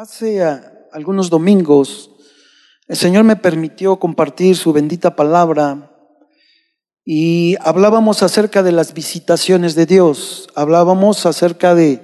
Hace ah, algunos domingos el Señor me permitió compartir su bendita palabra y hablábamos acerca de las visitaciones de Dios, hablábamos acerca de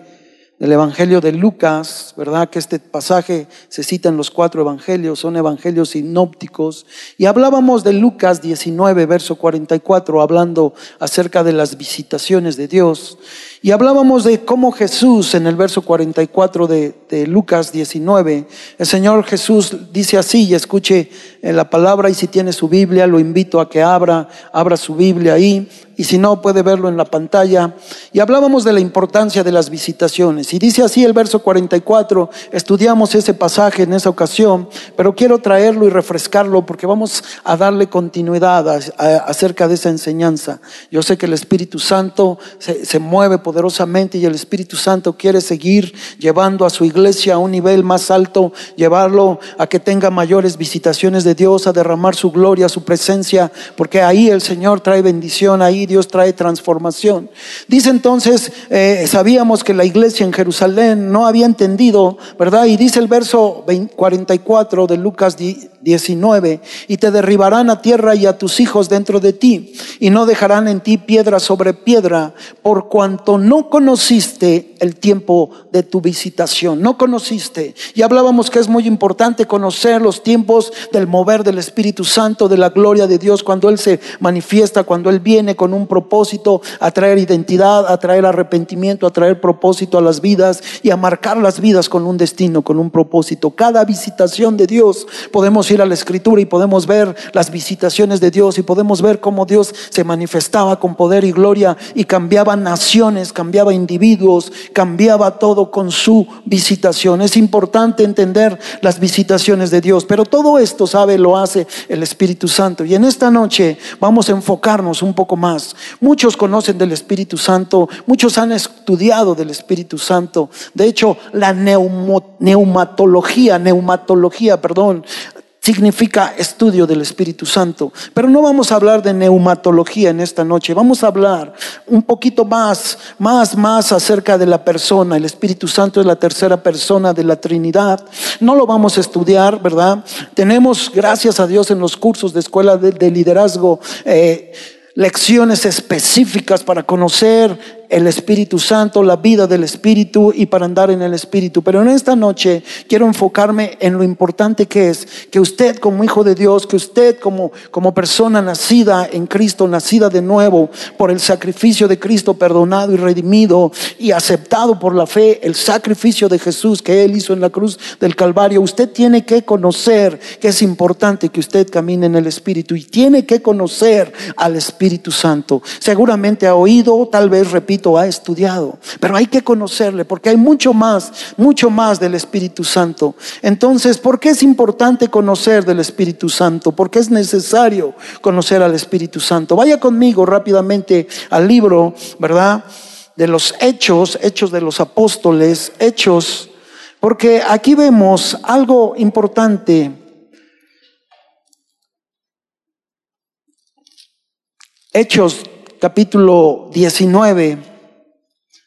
del Evangelio de Lucas, ¿verdad? Que este pasaje se cita en los cuatro evangelios, son evangelios sinópticos. Y hablábamos de Lucas 19, verso 44, hablando acerca de las visitaciones de Dios. Y hablábamos de cómo Jesús, en el verso 44 de, de Lucas 19, el Señor Jesús dice así, y escuche la palabra, y si tiene su Biblia, lo invito a que abra, abra su Biblia ahí, y si no, puede verlo en la pantalla. Y hablábamos de la importancia de las visitaciones. Y dice así el verso 44, estudiamos ese pasaje en esa ocasión, pero quiero traerlo y refrescarlo porque vamos a darle continuidad acerca de esa enseñanza. Yo sé que el Espíritu Santo se, se mueve por y el Espíritu Santo quiere seguir llevando a su iglesia a un nivel más alto, llevarlo a que tenga mayores visitaciones de Dios, a derramar su gloria, su presencia, porque ahí el Señor trae bendición, ahí Dios trae transformación. Dice entonces, eh, sabíamos que la iglesia en Jerusalén no había entendido, ¿verdad? Y dice el verso 44 de Lucas 19, y te derribarán a tierra y a tus hijos dentro de ti, y no dejarán en ti piedra sobre piedra, por cuanto no conociste el tiempo de tu visitación, no conociste. Y hablábamos que es muy importante conocer los tiempos del mover del Espíritu Santo, de la gloria de Dios, cuando Él se manifiesta, cuando Él viene con un propósito a traer identidad, a traer arrepentimiento, a traer propósito a las vidas y a marcar las vidas con un destino, con un propósito. Cada visitación de Dios podemos ir a la Escritura y podemos ver las visitaciones de Dios y podemos ver cómo Dios se manifestaba con poder y gloria y cambiaba naciones, cambiaba individuos, cambiaba todo con su visitación. Es importante entender las visitaciones de Dios, pero todo esto, sabe, lo hace el Espíritu Santo. Y en esta noche vamos a enfocarnos un poco más. Muchos conocen del Espíritu Santo, muchos han estudiado del Espíritu Santo. De hecho, la neumatología, neumatología, perdón, significa estudio del Espíritu Santo. Pero no vamos a hablar de neumatología en esta noche, vamos a hablar un poquito más, más, más acerca de la persona. El Espíritu Santo es la tercera persona de la Trinidad. No lo vamos a estudiar, ¿verdad? Tenemos, gracias a Dios, en los cursos de escuela de, liderazgo, eh, lecciones específicas para conocer el Espíritu Santo, la vida del Espíritu y para andar en el Espíritu. Pero en esta noche quiero enfocarme en lo importante que es que usted como hijo de Dios, que usted como, como persona nacida en Cristo, nacida de nuevo por el sacrificio de Cristo, perdonado y redimido y aceptado por la fe, el sacrificio de Jesús que Él hizo en la cruz del Calvario, usted tiene que conocer que es importante que usted camine en el Espíritu y tiene que conocer al Espíritu Santo. Seguramente ha oído, tal vez ha estudiado, pero hay que conocerle porque hay mucho más, mucho más del Espíritu Santo. Entonces, ¿por qué es importante conocer del Espíritu Santo? Porque es necesario conocer al Espíritu Santo. Vaya conmigo rápidamente al libro, ¿verdad? De los hechos, hechos de los apóstoles, hechos, porque aquí vemos algo importante. Hechos capítulo 19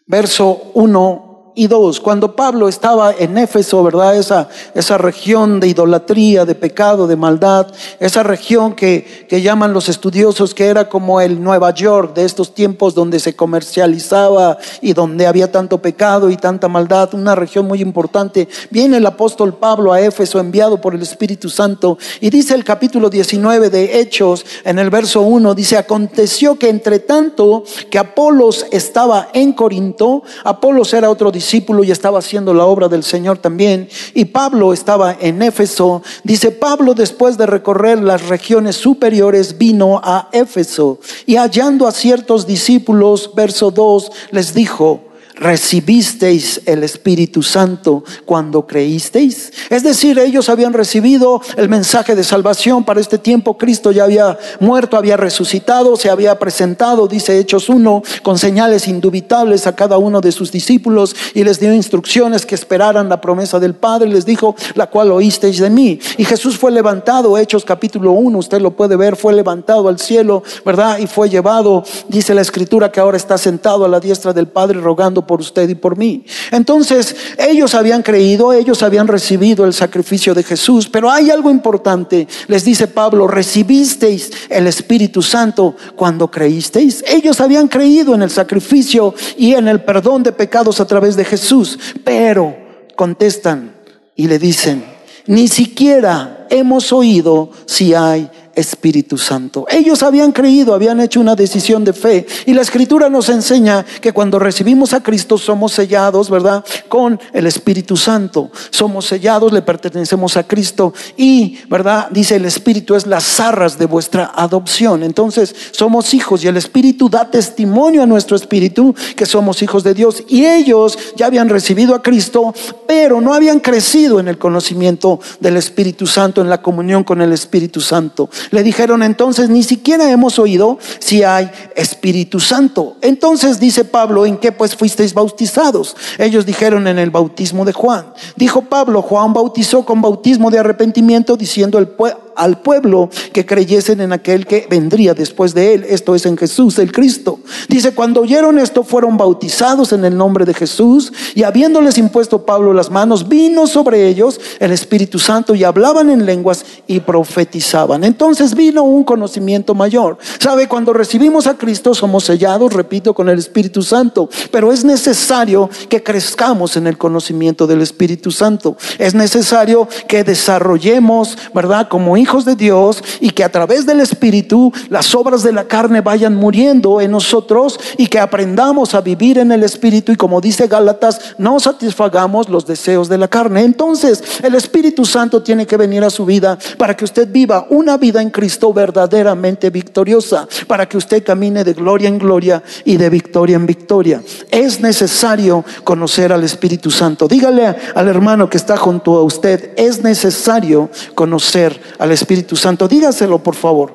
verso 1 y dos, cuando Pablo estaba en Éfeso, ¿verdad? Esa, esa región de idolatría, de pecado, de maldad, esa región que, que llaman los estudiosos que era como el Nueva York de estos tiempos donde se comercializaba y donde había tanto pecado y tanta maldad, una región muy importante. Viene el apóstol Pablo a Éfeso enviado por el Espíritu Santo y dice el capítulo 19 de Hechos en el verso 1, dice, aconteció que entre tanto que Apolos estaba en Corinto, Apolos era otro discípulo, discípulo y estaba haciendo la obra del Señor también. Y Pablo estaba en Éfeso. Dice, Pablo después de recorrer las regiones superiores vino a Éfeso y hallando a ciertos discípulos, verso 2, les dijo, recibisteis el Espíritu Santo cuando creísteis. Es decir, ellos habían recibido el mensaje de salvación para este tiempo. Cristo ya había muerto, había resucitado, se había presentado, dice Hechos 1, con señales indubitables a cada uno de sus discípulos y les dio instrucciones que esperaran la promesa del Padre. Les dijo, la cual oísteis de mí. Y Jesús fue levantado, Hechos capítulo 1, usted lo puede ver, fue levantado al cielo, ¿verdad? Y fue llevado, dice la escritura, que ahora está sentado a la diestra del Padre rogando por usted y por mí. Entonces, ellos habían creído, ellos habían recibido el sacrificio de Jesús, pero hay algo importante, les dice Pablo, recibisteis el Espíritu Santo cuando creísteis. Ellos habían creído en el sacrificio y en el perdón de pecados a través de Jesús, pero contestan y le dicen, ni siquiera hemos oído si hay Espíritu Santo. Ellos habían creído, habían hecho una decisión de fe. Y la escritura nos enseña que cuando recibimos a Cristo somos sellados, ¿verdad? Con el Espíritu Santo. Somos sellados, le pertenecemos a Cristo. Y, ¿verdad? Dice el Espíritu es las arras de vuestra adopción. Entonces somos hijos y el Espíritu da testimonio a nuestro Espíritu que somos hijos de Dios. Y ellos ya habían recibido a Cristo, pero no habían crecido en el conocimiento del Espíritu Santo, en la comunión con el Espíritu Santo. Le dijeron entonces, ni siquiera hemos oído si hay Espíritu Santo. Entonces dice Pablo, ¿en qué pues fuisteis bautizados? Ellos dijeron en el bautismo de Juan. Dijo Pablo, Juan bautizó con bautismo de arrepentimiento diciendo el pueblo al pueblo que creyesen en aquel que vendría después de él, esto es en Jesús, el Cristo. Dice, cuando oyeron esto fueron bautizados en el nombre de Jesús y habiéndoles impuesto Pablo las manos, vino sobre ellos el Espíritu Santo y hablaban en lenguas y profetizaban. Entonces vino un conocimiento mayor. ¿Sabe? Cuando recibimos a Cristo somos sellados, repito, con el Espíritu Santo, pero es necesario que crezcamos en el conocimiento del Espíritu Santo. Es necesario que desarrollemos, ¿verdad? Como hijos hijos de Dios y que a través del Espíritu las obras de la carne vayan muriendo en nosotros y que aprendamos a vivir en el Espíritu y como dice Gálatas, no satisfagamos los deseos de la carne. Entonces el Espíritu Santo tiene que venir a su vida para que usted viva una vida en Cristo verdaderamente victoriosa, para que usted camine de gloria en gloria y de victoria en victoria. Es necesario conocer al Espíritu Santo. Dígale al hermano que está junto a usted, es necesario conocer al Santo. Dígaselo, por favor.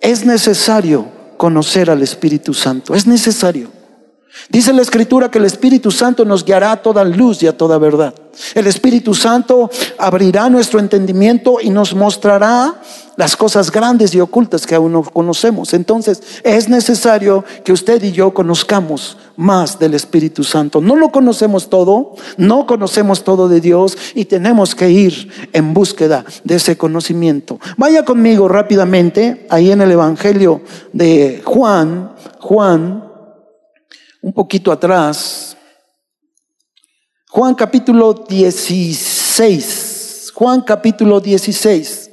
Es necesario conocer al Espíritu Santo. Es necesario. Dice la Escritura que el Espíritu Santo nos guiará a toda luz y a toda verdad. El Espíritu Santo abrirá nuestro entendimiento y nos mostrará las cosas grandes y ocultas que aún no conocemos. Entonces es necesario que usted y yo conozcamos más del Espíritu Santo. No lo conocemos todo, no conocemos todo de Dios y tenemos que ir en búsqueda de ese conocimiento. Vaya conmigo rápidamente ahí en el Evangelio de Juan, Juan, un poquito atrás. Juan capítulo 16. Juan capítulo 16.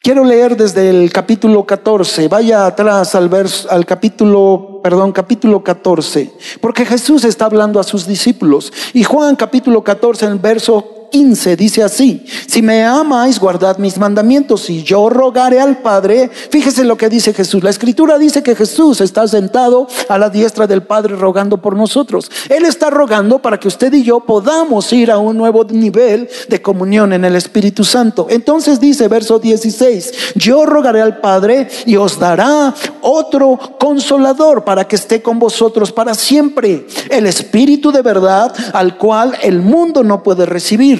Quiero leer desde el capítulo 14, vaya atrás al verso, al capítulo, perdón, capítulo 14, porque Jesús está hablando a sus discípulos. Y Juan capítulo 14, en el verso 15 dice así, si me amáis, guardad mis mandamientos y yo rogaré al Padre. Fíjese lo que dice Jesús. La escritura dice que Jesús está sentado a la diestra del Padre rogando por nosotros. Él está rogando para que usted y yo podamos ir a un nuevo nivel de comunión en el Espíritu Santo. Entonces dice verso 16, yo rogaré al Padre y os dará otro consolador para que esté con vosotros para siempre. El Espíritu de verdad al cual el mundo no puede recibir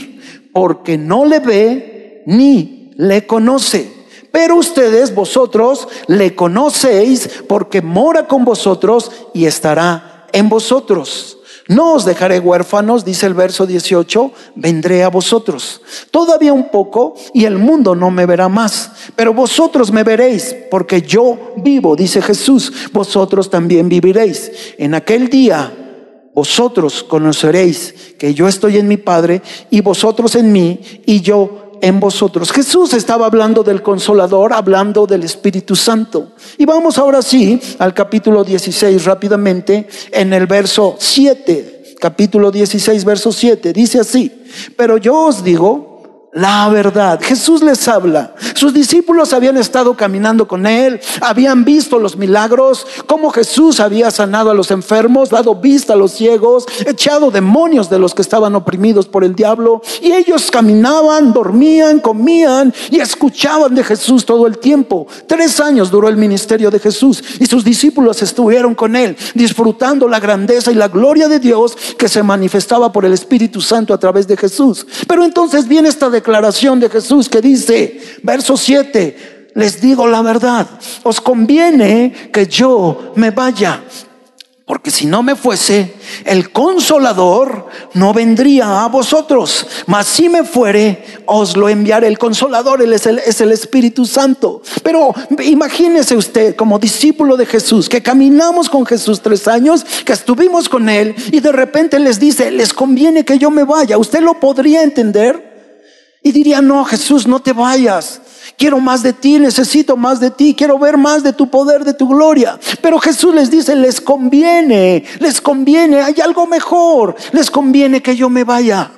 porque no le ve ni le conoce. Pero ustedes, vosotros, le conocéis porque mora con vosotros y estará en vosotros. No os dejaré huérfanos, dice el verso 18, vendré a vosotros. Todavía un poco y el mundo no me verá más, pero vosotros me veréis porque yo vivo, dice Jesús, vosotros también viviréis. En aquel día vosotros conoceréis que yo estoy en mi Padre y vosotros en mí y yo en vosotros. Jesús estaba hablando del consolador, hablando del Espíritu Santo. Y vamos ahora sí al capítulo 16 rápidamente en el verso 7. Capítulo 16, verso 7. Dice así, pero yo os digo, la verdad. Jesús les habla. Sus discípulos habían estado caminando con él, habían visto los milagros, cómo Jesús había sanado a los enfermos, dado vista a los ciegos, echado demonios de los que estaban oprimidos por el diablo. Y ellos caminaban, dormían, comían y escuchaban de Jesús todo el tiempo. Tres años duró el ministerio de Jesús y sus discípulos estuvieron con él, disfrutando la grandeza y la gloria de Dios que se manifestaba por el Espíritu Santo a través de Jesús. Pero entonces viene esta declaración de Jesús que dice, verso 7, les digo la verdad, os conviene que yo me vaya. Porque si no me fuese, el consolador no vendría a vosotros. Mas si me fuere, os lo enviaré. El consolador él es, el, es el Espíritu Santo. Pero imagínese usted como discípulo de Jesús, que caminamos con Jesús tres años, que estuvimos con Él y de repente les dice, les conviene que yo me vaya. ¿Usted lo podría entender? Y diría, no, Jesús, no te vayas. Quiero más de ti, necesito más de ti, quiero ver más de tu poder, de tu gloria. Pero Jesús les dice, les conviene, les conviene, hay algo mejor, les conviene que yo me vaya.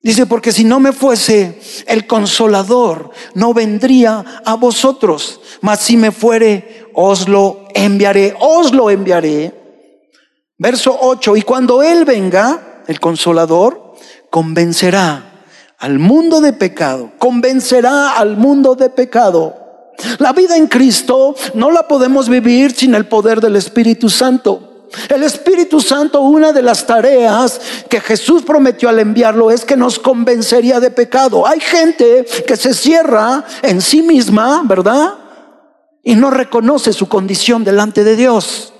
Dice, porque si no me fuese, el consolador no vendría a vosotros, mas si me fuere, os lo enviaré, os lo enviaré. Verso 8, y cuando Él venga, el consolador, convencerá al mundo de pecado, convencerá al mundo de pecado. La vida en Cristo no la podemos vivir sin el poder del Espíritu Santo. El Espíritu Santo, una de las tareas que Jesús prometió al enviarlo es que nos convencería de pecado. Hay gente que se cierra en sí misma, ¿verdad? Y no reconoce su condición delante de Dios.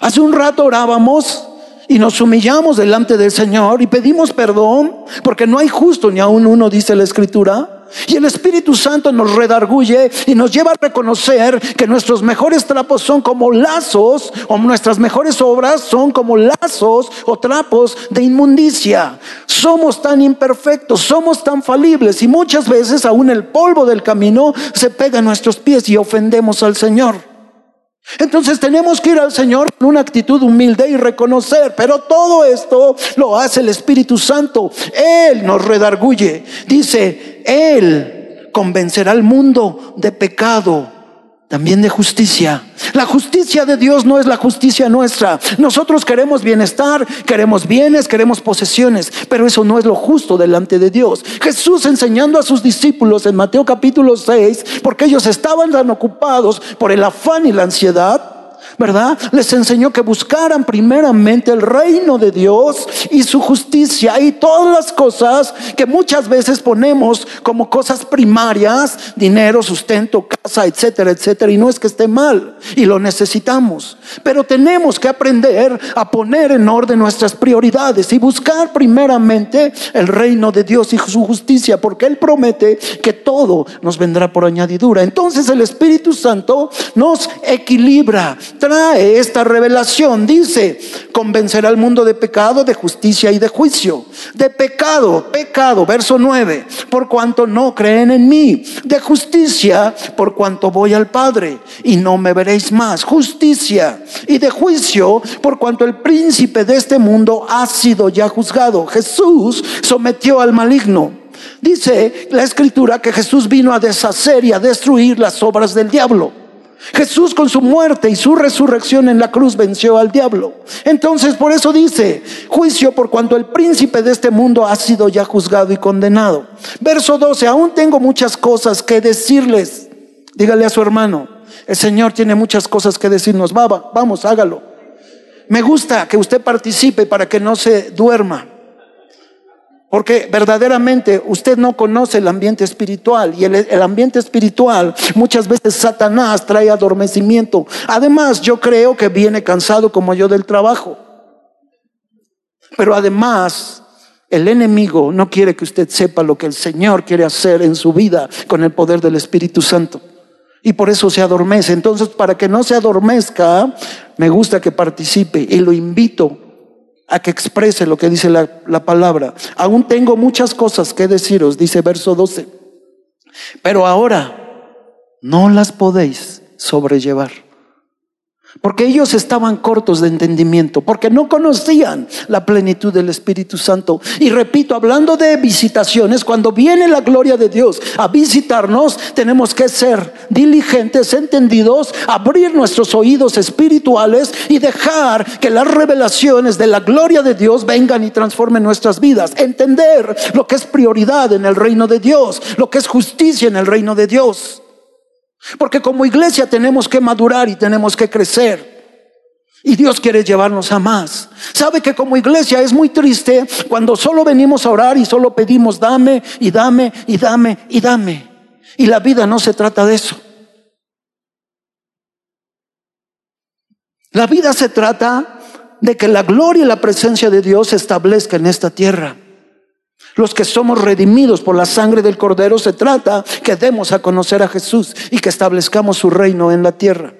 Hace un rato orábamos y nos humillamos delante del Señor y pedimos perdón, porque no hay justo ni aún uno, dice la Escritura. Y el Espíritu Santo nos redarguye y nos lleva a reconocer que nuestros mejores trapos son como lazos, o nuestras mejores obras son como lazos o trapos de inmundicia. Somos tan imperfectos, somos tan falibles y muchas veces aún el polvo del camino se pega a nuestros pies y ofendemos al Señor. Entonces tenemos que ir al Señor con una actitud humilde y reconocer, pero todo esto lo hace el Espíritu Santo. Él nos redarguye. Dice, Él convencerá al mundo de pecado, también de justicia. La justicia de Dios no es la justicia nuestra. Nosotros queremos bienestar, queremos bienes, queremos posesiones, pero eso no es lo justo delante de Dios. Jesús enseñando a sus discípulos en Mateo capítulo 6, porque ellos estaban tan ocupados por el afán y la ansiedad, ¿verdad? Les enseñó que buscaran primeramente el reino de Dios y su justicia y todas las cosas que muchas veces ponemos como cosas primarias, dinero, sustento, casa, etcétera, etcétera. Y no es que esté mal y lo necesitamos, pero tenemos que aprender a poner en orden nuestras prioridades y buscar primeramente el reino de Dios y su justicia, porque Él promete que todo nos vendrá por añadidura. Entonces el Espíritu Santo nos equilibra esta revelación. Dice, convencerá al mundo de pecado, de justicia y de juicio. De pecado, pecado, verso 9, por cuanto no creen en mí. De justicia, por cuanto voy al Padre y no me veréis más. Justicia. Y de juicio, por cuanto el príncipe de este mundo ha sido ya juzgado. Jesús sometió al maligno. Dice la escritura que Jesús vino a deshacer y a destruir las obras del diablo. Jesús con su muerte y su resurrección en la cruz venció al diablo. Entonces por eso dice, juicio por cuanto el príncipe de este mundo ha sido ya juzgado y condenado. Verso 12, aún tengo muchas cosas que decirles. Dígale a su hermano, el Señor tiene muchas cosas que decirnos. vamos, hágalo. Me gusta que usted participe para que no se duerma. Porque verdaderamente usted no conoce el ambiente espiritual y el, ambiente espiritual muchas veces Satanás trae adormecimiento. Además, yo creo que viene cansado como yo del trabajo. Pero además, el enemigo no quiere que usted sepa lo que el Señor quiere hacer en su vida con el poder del Espíritu Santo. Y por eso se adormece. Entonces, para que no se adormezca, me gusta que participe y lo invito a que exprese lo que dice la, la, palabra. Aún tengo muchas cosas que deciros, dice verso 12, pero ahora no las podéis sobrellevar. Porque ellos estaban cortos de entendimiento, porque no conocían la plenitud del Espíritu Santo. Y repito, hablando de visitaciones, cuando viene la gloria de Dios a visitarnos, tenemos que ser diligentes, entendidos, abrir nuestros oídos espirituales y dejar que las revelaciones de la gloria de Dios vengan y transformen nuestras vidas. Entender lo que es prioridad en el reino de Dios, lo que es justicia en el reino de Dios. Porque como iglesia tenemos que madurar y tenemos que crecer. Y Dios quiere llevarnos a más. Sabe que como iglesia es muy triste cuando solo venimos a orar y solo pedimos dame y dame y dame y dame. Y la vida no se trata de eso. La vida se trata de que la gloria y la presencia de Dios se establezca en esta tierra. Los que somos redimidos por la sangre del Cordero se trata que demos a conocer a Jesús y que establezcamos su reino en la tierra.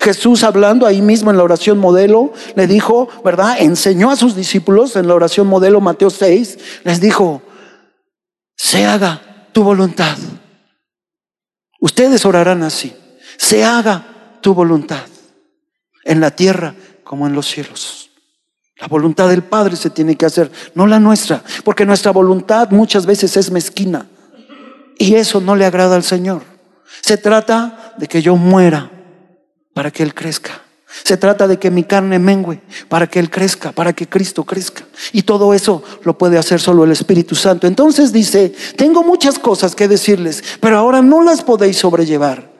Jesús hablando ahí mismo en la oración modelo, le dijo, ¿verdad? Enseñó a sus discípulos en la oración modelo Mateo 6, les dijo, se haga tu voluntad. Ustedes orarán así, se haga tu voluntad en la tierra como en los cielos. La voluntad del Padre se tiene que hacer, no la nuestra, porque nuestra voluntad muchas veces es mezquina y eso no le agrada al Señor. Se trata de que yo muera para que Él crezca. Se trata de que mi carne mengüe para que Él crezca, para que Cristo crezca. Y todo eso lo puede hacer solo el Espíritu Santo. Entonces dice, tengo muchas cosas que decirles, pero ahora no las podéis sobrellevar.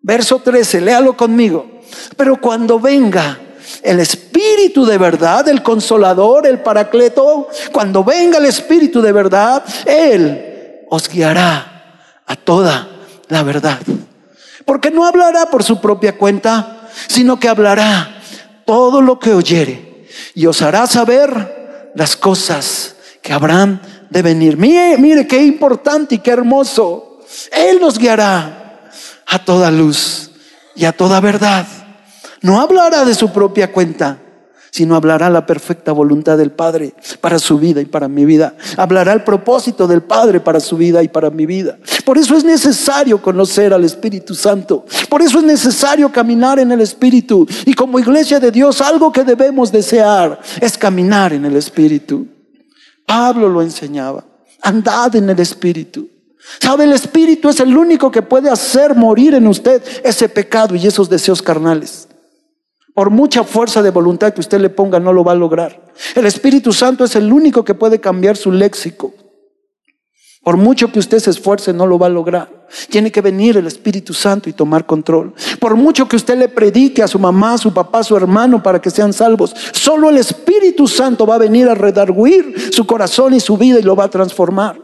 Verso 13, léalo conmigo. Pero cuando venga el Espíritu de verdad, el consolador, el paracleto, cuando venga el Espíritu de verdad, Él os guiará a toda la verdad. Porque no hablará por su propia cuenta, sino que hablará todo lo que oyere y os hará saber las cosas que habrán de venir. Mire, mire qué importante y qué hermoso. Él nos guiará a toda luz y a toda verdad. No hablará de su propia cuenta, sino hablará la perfecta voluntad del Padre para su vida y para mi vida. Hablará el propósito del Padre para su vida y para mi vida. Por eso es necesario conocer al Espíritu Santo. Por eso es necesario caminar en el Espíritu. Y como iglesia de Dios, algo que debemos desear es caminar en el Espíritu. Pablo lo enseñaba. Andad en el Espíritu. ¿Sabe? El Espíritu es el único que puede hacer morir en usted ese pecado y esos deseos carnales. Por mucha fuerza de voluntad que usted le ponga, no lo va a lograr. El Espíritu Santo es el único que puede cambiar su léxico. Por mucho que usted se esfuerce, no lo va a lograr. Tiene que venir el Espíritu Santo y tomar control. Por mucho que usted le predique a su mamá, a su papá, a su hermano para que sean salvos, solo el Espíritu Santo va a venir a redarguir su corazón y su vida y lo va a transformar.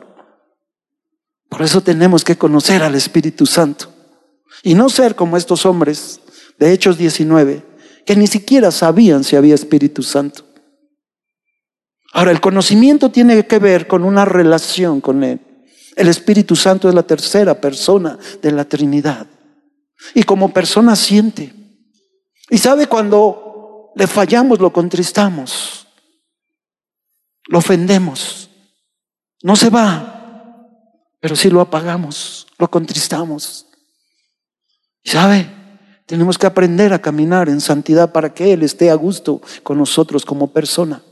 Por eso tenemos que conocer al Espíritu Santo y no ser como estos hombres de Hechos 19 que ni siquiera sabían si había Espíritu Santo. Ahora, el conocimiento tiene que ver con una relación con Él. El Espíritu Santo es la tercera persona de la Trinidad. Y como persona siente. Y sabe cuando le fallamos, lo contristamos. Lo ofendemos. No se va, pero si lo apagamos, lo contristamos. ¿Y sabe? Tenemos que aprender a caminar en santidad para que Él esté a gusto con nosotros como persona.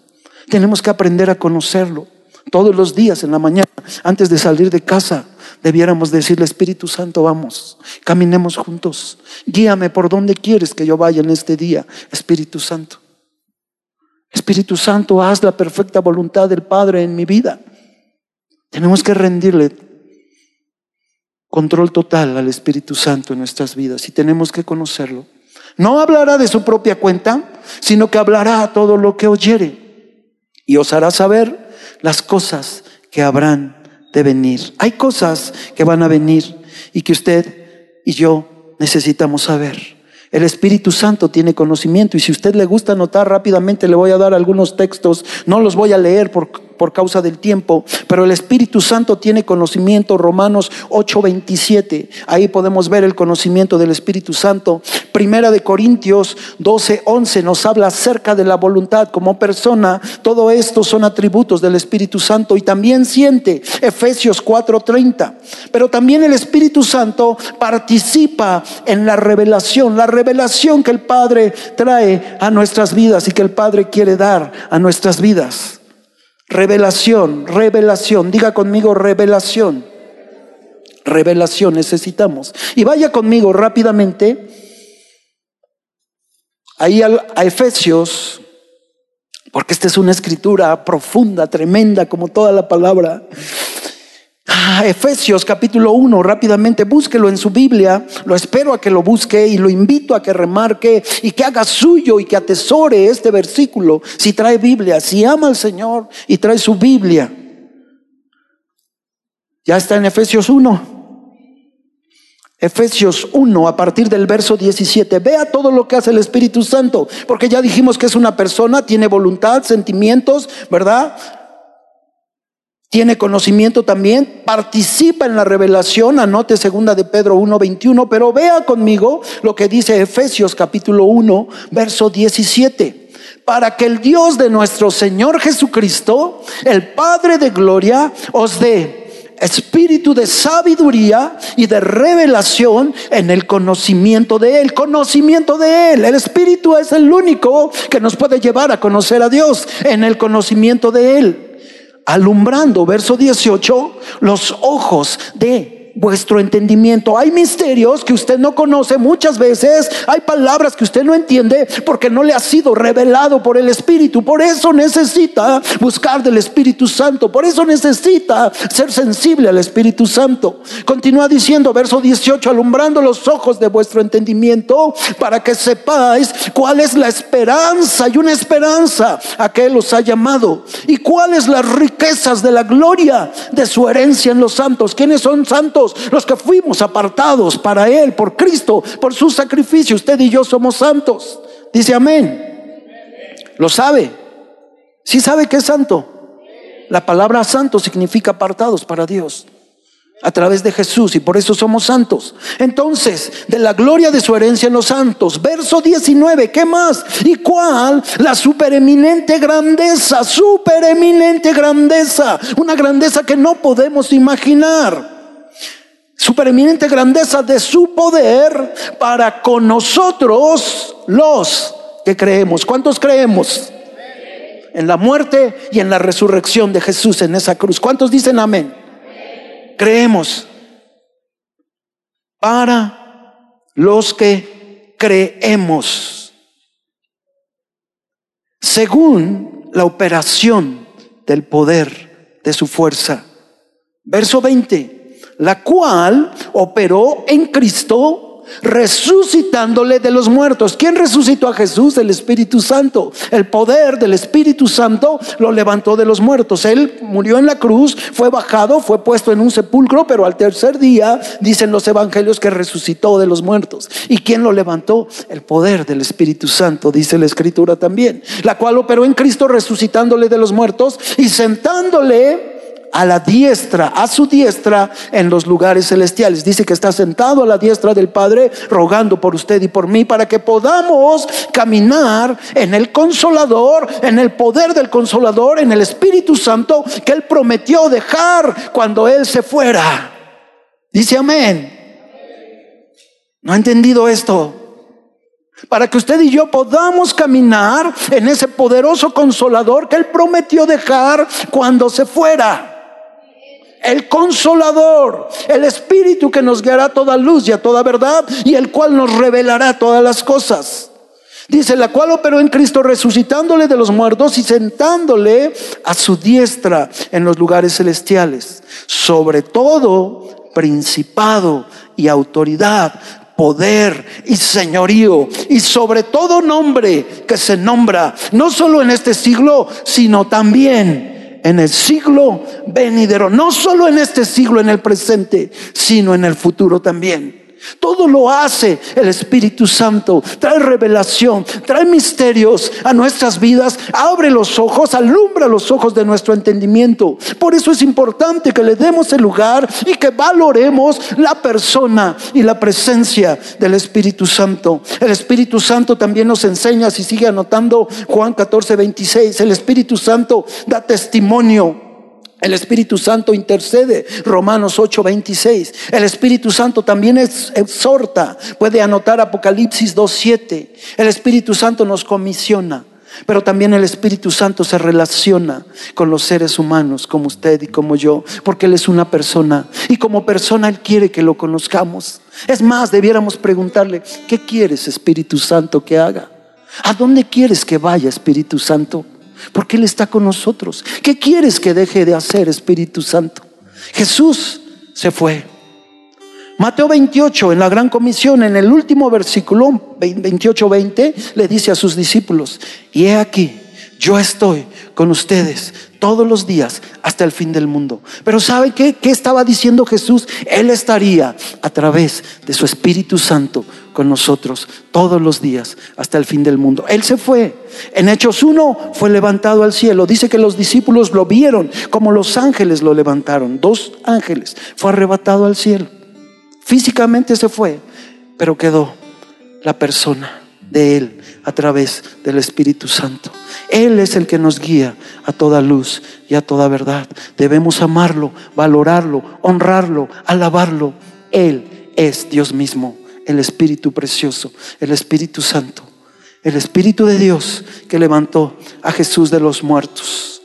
Tenemos que aprender a conocerlo. Todos los días en la mañana, antes de salir de casa, debiéramos decirle, Espíritu Santo, vamos, caminemos juntos. Guíame por donde quieres que yo vaya en este día, Espíritu Santo. Espíritu Santo, haz la perfecta voluntad del Padre en mi vida. Tenemos que rendirle control total al Espíritu Santo en nuestras vidas y tenemos que conocerlo. No hablará de su propia cuenta, sino que hablará todo lo que oyere y os hará saber las cosas que habrán de venir. Hay cosas que van a venir y que usted y yo necesitamos saber. El Espíritu Santo tiene conocimiento y si usted le gusta anotar rápidamente le voy a dar algunos textos, no los voy a leer por, por causa del tiempo, pero el Espíritu Santo tiene conocimiento, Romanos 8:27, ahí podemos ver el conocimiento del Espíritu Santo. Primera de Corintios 12:11 nos habla acerca de la voluntad como persona, todo esto son atributos del Espíritu Santo y también siente Efesios 4:30, pero también el Espíritu Santo participa en la revelación, la revelación que el Padre trae a nuestras vidas y que el Padre quiere dar a nuestras vidas. Revelación, revelación, diga conmigo revelación. Revelación necesitamos. Y vaya conmigo rápidamente ahí a Efesios, porque esta es una escritura profunda, tremenda, como toda la palabra. Ah, Efesios capítulo 1, rápidamente búsquelo en su Biblia, lo espero a que lo busque y lo invito a que remarque y que haga suyo y que atesore este versículo si trae Biblia, si ama al Señor y trae su Biblia. Ya está en Efesios 1. Efesios 1, a partir del verso 17. Vea todo lo que hace el Espíritu Santo, porque ya dijimos que es una persona, tiene voluntad, sentimientos, ¿verdad? Tiene conocimiento también, participa en la revelación, anote segunda de Pedro 1:21, pero vea conmigo lo que dice Efesios capítulo 1, verso 17. Para que el Dios de nuestro Señor Jesucristo, el Padre de gloria, os dé espíritu de sabiduría y de revelación en el conocimiento de Él. Conocimiento de Él. El espíritu es el único que nos puede llevar a conocer a Dios en el conocimiento de Él alumbrando, verso 18, los ojos de vuestro entendimiento. Hay misterios que usted no conoce muchas veces, hay palabras que usted no entiende porque no le ha sido revelado por el Espíritu. Por eso necesita buscar del Espíritu Santo, por eso necesita ser sensible al Espíritu Santo. Continúa diciendo, verso 18, alumbrando los ojos de vuestro entendimiento para que sepáis cuál es la esperanza y una esperanza a que Él os ha llamado y cuáles las riquezas de la gloria de su herencia en los santos. ¿Quiénes son santos? Los que fuimos apartados para Él, por Cristo, por su sacrificio. Usted y yo somos santos. Dice amén. ¿Lo sabe? ¿Sí sabe que es santo? La palabra santo significa apartados para Dios a través de Jesús y por eso somos santos. Entonces, de la gloria de su herencia en los santos, verso 19, ¿qué más? ¿Y cuál? La supereminente grandeza, supereminente grandeza, una grandeza que no podemos imaginar supereminente grandeza de su poder para con nosotros los que creemos. ¿Cuántos creemos? En la muerte y en la resurrección de Jesús en esa cruz. ¿Cuántos dicen amén? Creemos. Para los que creemos. Según la operación del poder de su fuerza. Verso 20 la cual operó en Cristo resucitándole de los muertos. ¿Quién resucitó a Jesús? El Espíritu Santo. El poder del Espíritu Santo lo levantó de los muertos. Él murió en la cruz, fue bajado, fue puesto en un sepulcro, pero al tercer día dicen los evangelios que resucitó de los muertos. ¿Y quién lo levantó? El poder del Espíritu Santo, dice la Escritura también. La cual operó en Cristo resucitándole de los muertos y sentándole a la diestra, a su diestra en los lugares celestiales. Dice que está sentado a la diestra del Padre rogando por usted y por mí para que podamos caminar en el consolador, en el poder del consolador, en el Espíritu Santo que Él prometió dejar cuando Él se fuera. Dice amén. ¿No ha entendido esto? Para que usted y yo podamos caminar en ese poderoso consolador que Él prometió dejar cuando se fuera el consolador, el espíritu que nos guiará toda luz y a toda verdad y el cual nos revelará todas las cosas. Dice, la cual operó en Cristo resucitándole de los muertos y sentándole a su diestra en los lugares celestiales. Sobre todo, principado y autoridad, poder y señorío y sobre todo nombre que se nombra, no solo en este siglo, sino también en el siglo venidero, no solo en este siglo, en el presente, sino en el futuro también. Todo lo hace el Espíritu Santo. Trae revelación, trae misterios a nuestras vidas, abre los ojos, alumbra los ojos de nuestro entendimiento. Por eso es importante que le demos el lugar y que valoremos la persona y la presencia del Espíritu Santo. El Espíritu Santo también nos enseña, si sigue anotando Juan 14, 26, el Espíritu Santo da testimonio el Espíritu Santo intercede, Romanos 8:26. El Espíritu Santo también exhorta, puede anotar Apocalipsis 2:7. El Espíritu Santo nos comisiona, pero también el Espíritu Santo se relaciona con los seres humanos, como usted y como yo, porque Él es una persona y como persona Él quiere que lo conozcamos. Es más, debiéramos preguntarle, ¿qué quieres Espíritu Santo que haga? ¿A dónde quieres que vaya Espíritu Santo? Porque Él está con nosotros. ¿Qué quieres que deje de hacer, Espíritu Santo? Jesús se fue. Mateo 28, en la gran comisión, en el último versículo, 28-20, le dice a sus discípulos, y he aquí, yo estoy con ustedes todos los días hasta el fin del mundo. Pero ¿sabe qué? ¿Qué estaba diciendo Jesús? Él estaría a través de su Espíritu Santo con nosotros todos los días hasta el fin del mundo. Él se fue. En Hechos 1 fue levantado al cielo. Dice que los discípulos lo vieron como los ángeles lo levantaron. Dos ángeles. Fue arrebatado al cielo. Físicamente se fue, pero quedó la persona de Él a través del Espíritu Santo. Él es el que nos guía a toda luz y a toda verdad. Debemos amarlo, valorarlo, honrarlo, alabarlo. Él es Dios mismo, el Espíritu precioso, el Espíritu Santo, el Espíritu de Dios que levantó a Jesús de los muertos.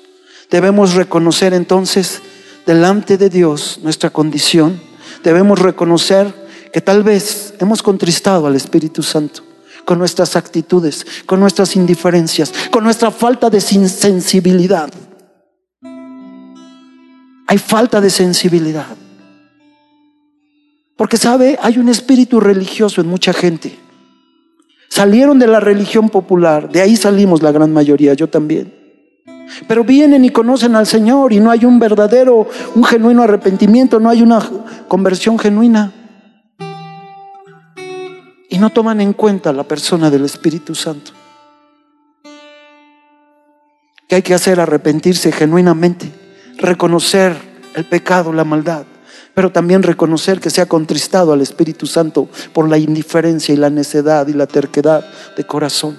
Debemos reconocer entonces delante de Dios nuestra condición. Debemos reconocer que tal vez hemos contristado al Espíritu Santo con nuestras actitudes, con nuestras indiferencias, con nuestra falta de sensibilidad. Hay falta de sensibilidad. Porque sabe, hay un espíritu religioso en mucha gente. Salieron de la religión popular, de ahí salimos la gran mayoría, yo también. Pero vienen y conocen al Señor y no hay un verdadero, un genuino arrepentimiento, no hay una conversión genuina y no toman en cuenta la persona del Espíritu Santo. ¿Qué hay que hacer? Arrepentirse genuinamente, reconocer el pecado, la maldad, pero también reconocer que se ha contristado al Espíritu Santo por la indiferencia y la necedad y la terquedad de corazón.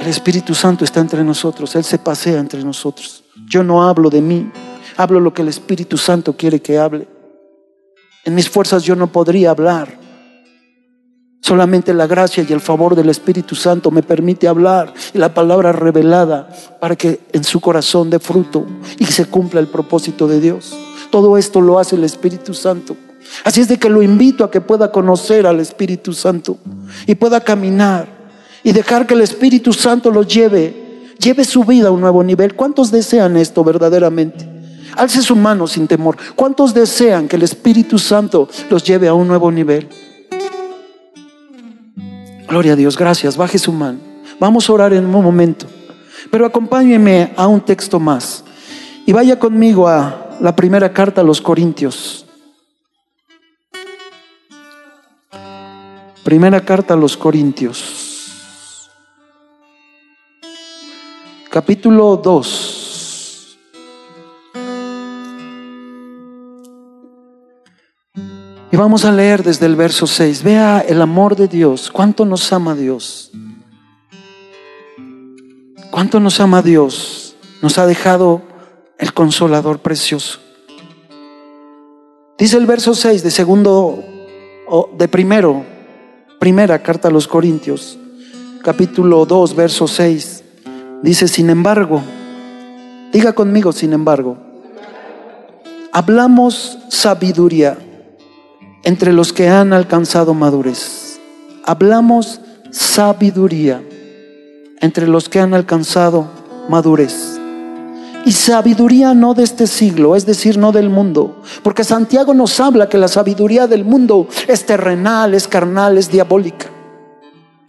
El Espíritu Santo está entre nosotros, Él se pasea entre nosotros. Yo no hablo de mí, hablo lo que el Espíritu Santo quiere que hable. En mis fuerzas yo no podría hablar. Solamente la gracia y el favor del Espíritu Santo me permite hablar y la palabra revelada para que en su corazón dé fruto y se cumpla el propósito de Dios. Todo esto lo hace el Espíritu Santo. Así es de que lo invito a que pueda conocer al Espíritu Santo y pueda caminar y dejar que el Espíritu Santo lo lleve, lleve su vida a un nuevo nivel. ¿Cuántos desean esto verdaderamente? Alce su mano sin temor. ¿Cuántos desean que el Espíritu Santo los lleve a un nuevo nivel? Gloria a Dios, gracias. Baje su mano. Vamos a orar en un momento. Pero acompáñeme a un texto más. Y vaya conmigo a la primera carta a los Corintios. Primera carta a los Corintios. Capítulo 2. Y vamos a leer desde el verso 6. Vea el amor de Dios. ¿Cuánto nos ama Dios? ¿Cuánto nos ama Dios? Nos ha dejado el consolador precioso. Dice el verso 6 de segundo, de primero, primera carta a los Corintios, capítulo 2, verso 6. Dice, sin embargo, diga conmigo, sin embargo, hablamos sabiduría entre los que han alcanzado madurez. Hablamos sabiduría entre los que han alcanzado madurez. Y sabiduría no de este siglo, es decir, no del mundo. Porque Santiago nos habla que la sabiduría del mundo es terrenal, es carnal, es diabólica.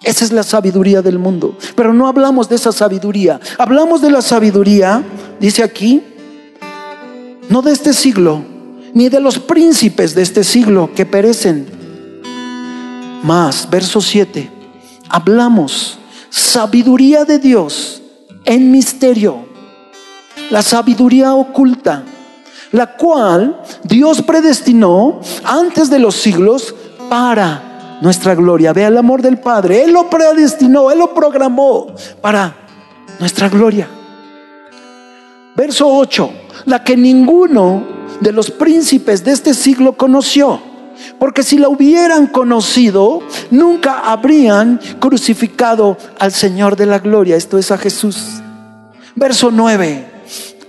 Esa es la sabiduría del mundo. Pero no hablamos de esa sabiduría. Hablamos de la sabiduría, dice aquí, no de este siglo, ni de los príncipes de este siglo que perecen. Más, verso 7, hablamos sabiduría de Dios en misterio, la sabiduría oculta, la cual Dios predestinó antes de los siglos para nuestra gloria. Vea el amor del Padre, Él lo predestinó, Él lo programó para nuestra gloria. Verso 8, la que ninguno de los príncipes de este siglo conoció. Porque si la hubieran conocido, nunca habrían crucificado al Señor de la gloria. Esto es a Jesús. Verso 9.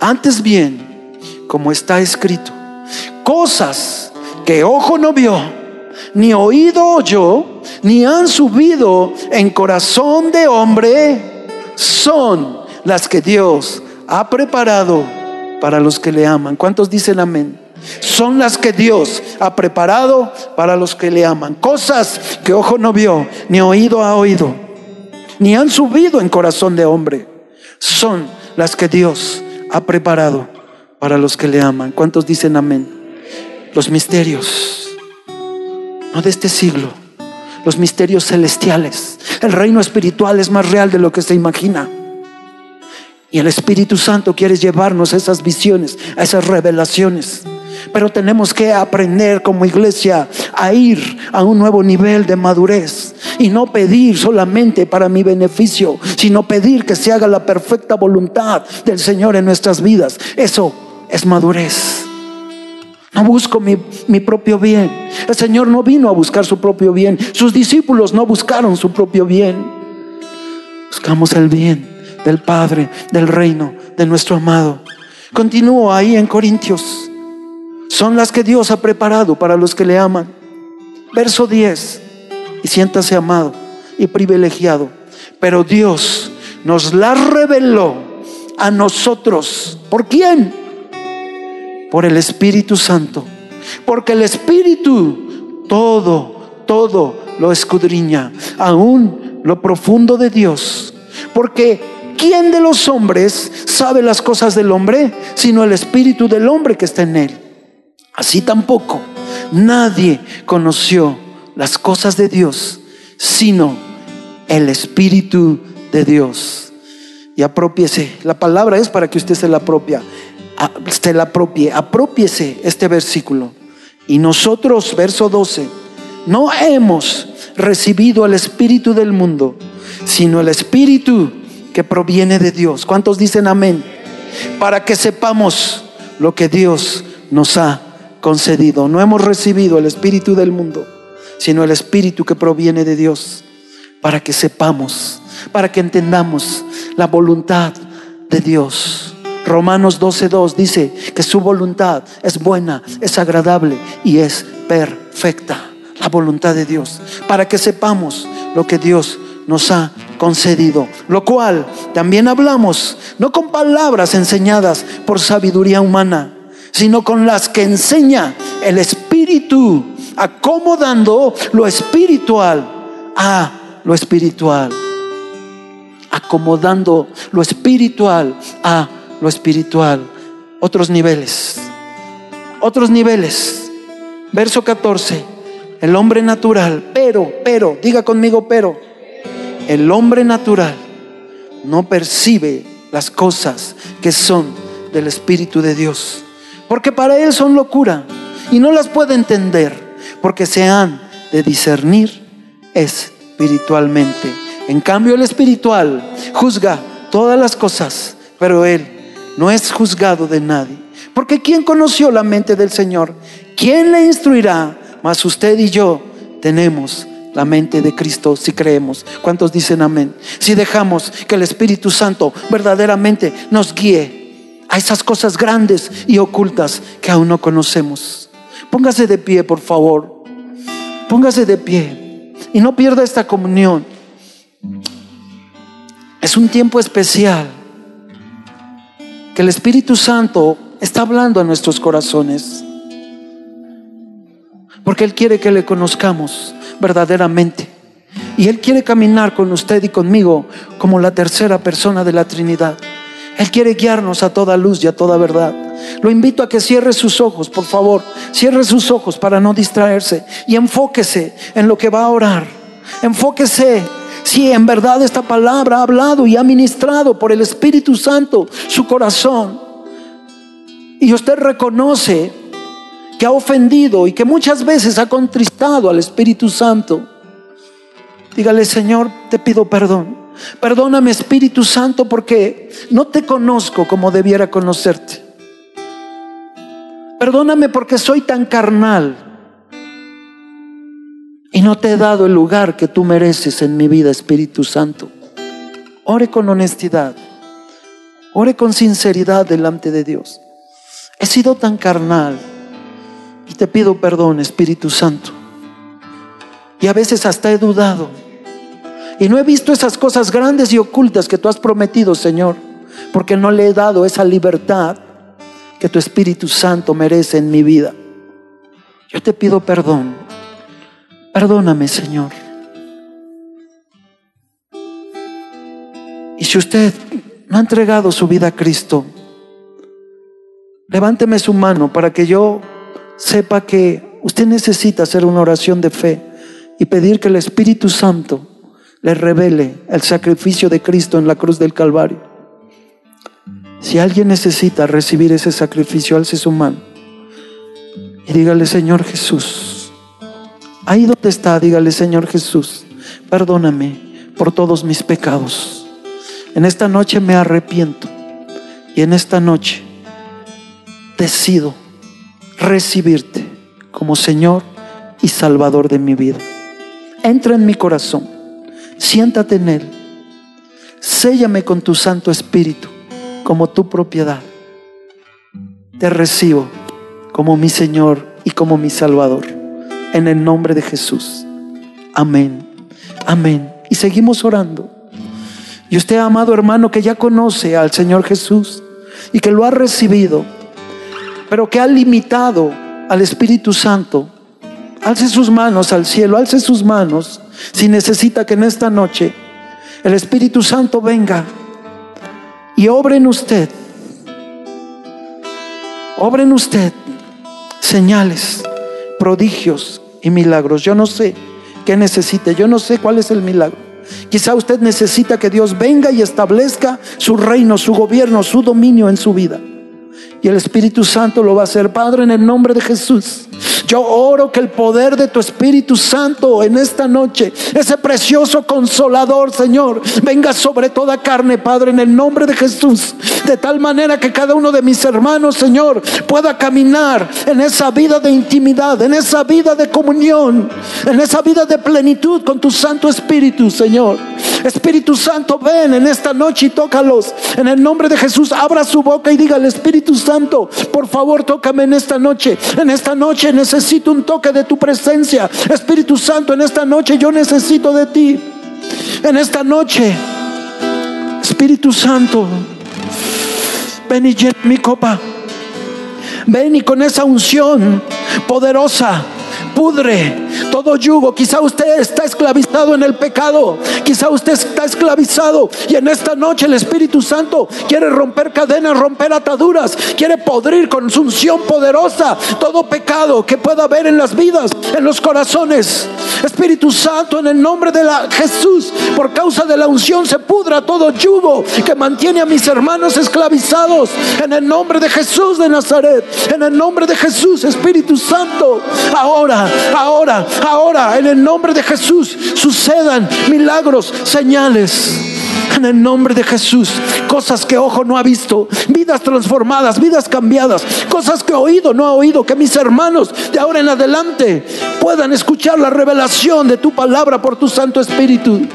Antes bien, como está escrito, cosas que ojo no vio, ni oído oyó, ni han subido en corazón de hombre, son las que Dios ha preparado para los que le aman. ¿Cuántos dicen amén? Son las que Dios ha preparado para los que le aman. Cosas que ojo no vio, ni oído ha oído, ni han subido en corazón de hombre. Son las que Dios ha preparado para los que le aman. ¿Cuántos dicen amén? Los misterios, no de este siglo, los misterios celestiales. El reino espiritual es más real de lo que se imagina. Y el Espíritu Santo quiere llevarnos a esas visiones, a esas revelaciones. Pero tenemos que aprender como iglesia a ir a un nuevo nivel de madurez y no pedir solamente para mi beneficio, sino pedir que se haga la perfecta voluntad del Señor en nuestras vidas. Eso es madurez. No busco mi, mi, propio bien. El Señor no vino a buscar su propio bien. Sus discípulos no buscaron su propio bien. Buscamos el bien del Padre, del reino, de nuestro amado. Continúo ahí en Corintios son las que Dios ha preparado para los que le aman. Verso 10. Siéntase amado y privilegiado. Pero Dios nos las reveló a nosotros. ¿Por quién? Por el Espíritu Santo. Porque el Espíritu todo, todo lo escudriña. Aún lo profundo de Dios. Porque ¿quién de los hombres sabe las cosas del hombre? Sino el Espíritu del hombre que está en él. Así tampoco nadie conoció las cosas de Dios, sino el Espíritu de Dios. Y apropiese. La palabra es para que usted se la apropia. Se la apropie. Apropiese este versículo. Y nosotros, verso 12, no hemos recibido el Espíritu del mundo, sino el Espíritu que proviene de Dios. ¿Cuántos dicen amén? Para que sepamos lo que Dios nos ha concedido. No hemos recibido el Espíritu del mundo, sino el Espíritu que proviene de Dios, para que sepamos, para que entendamos la voluntad de Dios. Romanos 12.2 dice que su voluntad es buena, es agradable y es perfecta. La voluntad de Dios. Para que sepamos lo que Dios nos ha concedido. Lo cual también hablamos, no con palabras enseñadas por sabiduría humana, sino con las que enseña el Espíritu, acomodando lo espiritual a lo espiritual. Acomodando lo espiritual a lo espiritual. Otros niveles. Otros niveles. Verso 14. El hombre natural, pero, pero, diga conmigo, pero. El hombre natural no percibe las cosas que son del Espíritu de Dios porque para él son locura y no las puede entender, porque se han de discernir espiritualmente. En cambio, el espiritual juzga todas las cosas, pero él no es juzgado de nadie. Porque ¿quién conoció la mente del Señor? ¿Quién le instruirá? Mas usted y yo tenemos la mente de Cristo si creemos. ¿Cuántos dicen amén? Si dejamos que el Espíritu Santo verdaderamente nos guíe a esas cosas grandes y ocultas que aún no conocemos. Póngase de pie, por favor. Póngase de pie y no pierda esta comunión. Es un tiempo especial que el Espíritu Santo está hablando a nuestros corazones. Porque Él quiere que le conozcamos verdaderamente. Y Él quiere caminar con usted y conmigo como la tercera persona de la Trinidad. Él quiere guiarnos a toda luz y a toda verdad. Lo invito a que cierre sus ojos, por favor. Cierre sus ojos para no distraerse y enfóquese en lo que va a orar. Enfóquese si en verdad esta palabra ha hablado y ha ministrado por el Espíritu Santo su corazón. Y usted reconoce que ha ofendido y que muchas veces ha contristado al Espíritu Santo. Dígale, Señor, te pido perdón. Perdóname Espíritu Santo porque no te conozco como debiera conocerte. Perdóname porque soy tan carnal y no te he dado el lugar que tú mereces en mi vida, Espíritu Santo. Ore con honestidad, ore con sinceridad delante de Dios. He sido tan carnal y te pido perdón, Espíritu Santo. Y a veces hasta he dudado y no he visto esas cosas grandes y ocultas que tú has prometido, Señor, porque no le he dado esa libertad que tu Espíritu Santo merece en mi vida. Yo te pido perdón. Perdóname, Señor. Y si usted no ha entregado su vida a Cristo, levánteme su mano para que yo sepa que usted necesita hacer una oración de fe y pedir que el Espíritu Santo le revele el sacrificio de Cristo en la cruz del Calvario. Si alguien necesita recibir ese sacrificio, alce su mano y dígale, Señor Jesús, ahí donde está, dígale, Señor Jesús, perdóname por todos mis pecados. En esta noche me arrepiento y en esta noche decido recibirte como Señor y Salvador de mi vida. Entra en mi corazón, siéntate en él, séllame con tu Santo Espíritu como tu propiedad. Te recibo como mi Señor y como mi Salvador. En el nombre de Jesús. Amén. Amén. Y seguimos orando. Y usted, amado hermano, que ya conoce al Señor Jesús y que lo ha recibido, pero que ha limitado al Espíritu Santo, alce sus manos al cielo, alce sus manos si necesita que en esta noche el Espíritu Santo venga y obre en usted, obre en usted señales, prodigios y milagros. Yo no sé qué necesite, yo no sé cuál es el milagro. Quizá usted necesita que Dios venga y establezca su reino, su gobierno, su dominio en su vida. Y el Espíritu Santo lo va a hacer, Padre, en el nombre de Jesús. Yo oro que el poder de tu Espíritu Santo en esta noche, ese precioso consolador, Señor, venga sobre toda carne, Padre, en el nombre de Jesús. De tal manera que cada uno de mis hermanos, Señor, pueda caminar en esa vida de intimidad, en esa vida de comunión, en esa vida de plenitud con tu Santo Espíritu, Señor. Espíritu Santo, ven en esta noche y tócalos. En el nombre de Jesús, abra su boca y diga al Espíritu Santo, por favor, tócame en esta noche. En esta noche necesito un toque de tu presencia. Espíritu Santo, en esta noche yo necesito de ti. En esta noche, Espíritu Santo, ven y llena mi copa. Ven y con esa unción poderosa pudre todo yugo. Quizá usted está esclavizado en el pecado. Quizá usted está esclavizado y en esta noche el Espíritu Santo quiere romper cadenas, romper ataduras, quiere podrir con su unción poderosa todo pecado que pueda haber en las vidas, en los corazones. Espíritu Santo, en el nombre de Jesús, por causa de la unción se pudra todo yugo que mantiene a mis hermanos esclavizados. En el nombre de Jesús de Nazaret, en el nombre de Jesús, Espíritu Santo, ahora ahora, ahora, en el nombre de Jesús, sucedan milagros, señales. En el nombre de Jesús, cosas que ojo no ha visto, vidas transformadas, vidas cambiadas, cosas que oído no ha oído, que mis hermanos de ahora en adelante puedan escuchar la revelación de tu palabra por tu Santo Espíritu.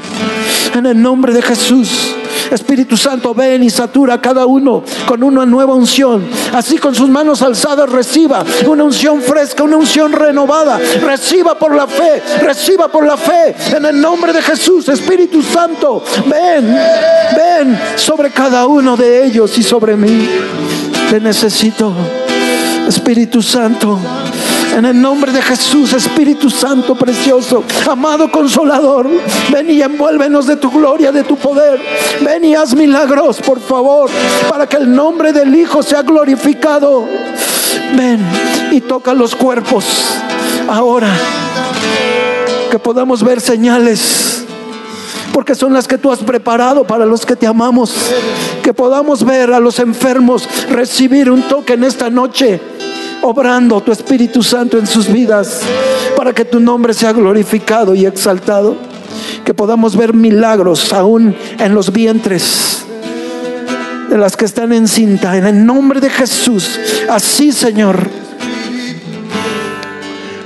En el nombre de Jesús. Espíritu Santo, ven y satura a cada uno con una nueva unción. Así con sus manos alzadas reciba una unción fresca, una unción renovada. Reciba por la fe, reciba por la fe. En el nombre de Jesús, Espíritu Santo, ven, ven sobre cada uno de ellos y sobre mí. Te necesito, Espíritu Santo. En el nombre de Jesús, Espíritu Santo precioso, amado consolador, ven y envuélvenos de tu gloria, de tu poder. Ven y haz milagros, por favor, para que el nombre del Hijo sea glorificado. Ven y toca los cuerpos ahora, que podamos ver señales porque son las que tú has preparado para los que te amamos. Que podamos ver a los enfermos recibir un toque en esta noche obrando tu Espíritu Santo en sus vidas para que tu nombre sea glorificado y exaltado. Que podamos ver milagros aún en los vientres de las que están en cinta, en el nombre de Jesús. Así, Señor,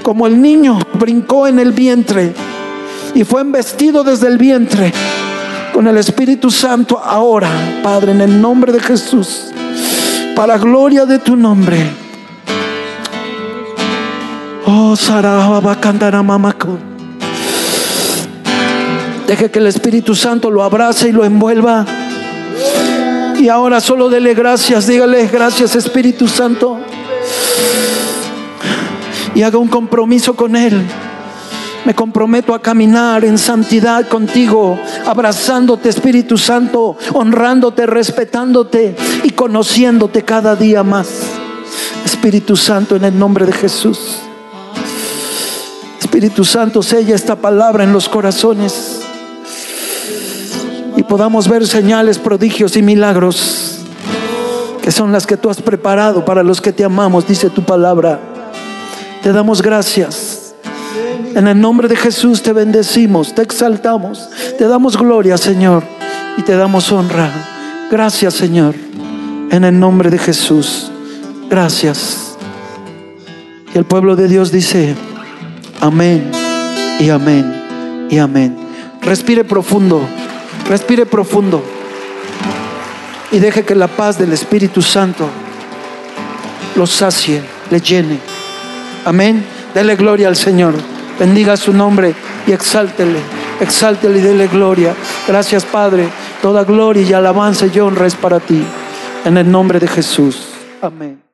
como el niño brincó en el vientre y fue embestido desde el vientre con el Espíritu Santo, ahora, Padre, en el nombre de Jesús, para gloria de tu nombre Deje que el Espíritu Santo lo abrace y lo envuelva. Y ahora solo dele gracias, dígale gracias Espíritu Santo. Y haga un compromiso con Él. Me comprometo a caminar en santidad contigo, abrazándote Espíritu Santo, honrándote, respetándote y conociéndote cada día más. Espíritu Santo, en el nombre de Jesús. Espíritu Santo, sella esta palabra en los corazones y podamos ver señales, prodigios y milagros que son las que tú has preparado para los que te amamos, dice tu palabra. Te damos gracias. En el nombre de Jesús te bendecimos, te exaltamos, te damos gloria, Señor, y te damos honra. Gracias, Señor. En el nombre de Jesús. Gracias. Y el pueblo de Dios dice, amén y amén y amén. Respire profundo. Respire profundo y deje que la paz del Espíritu Santo lo sacie, le llene. Amén. Dele gloria al Señor. Bendiga su nombre y exáltele. Exáltele y dele gloria. Gracias, Padre. Toda gloria y alabanza y honra es para ti. En el nombre de Jesús. Amén.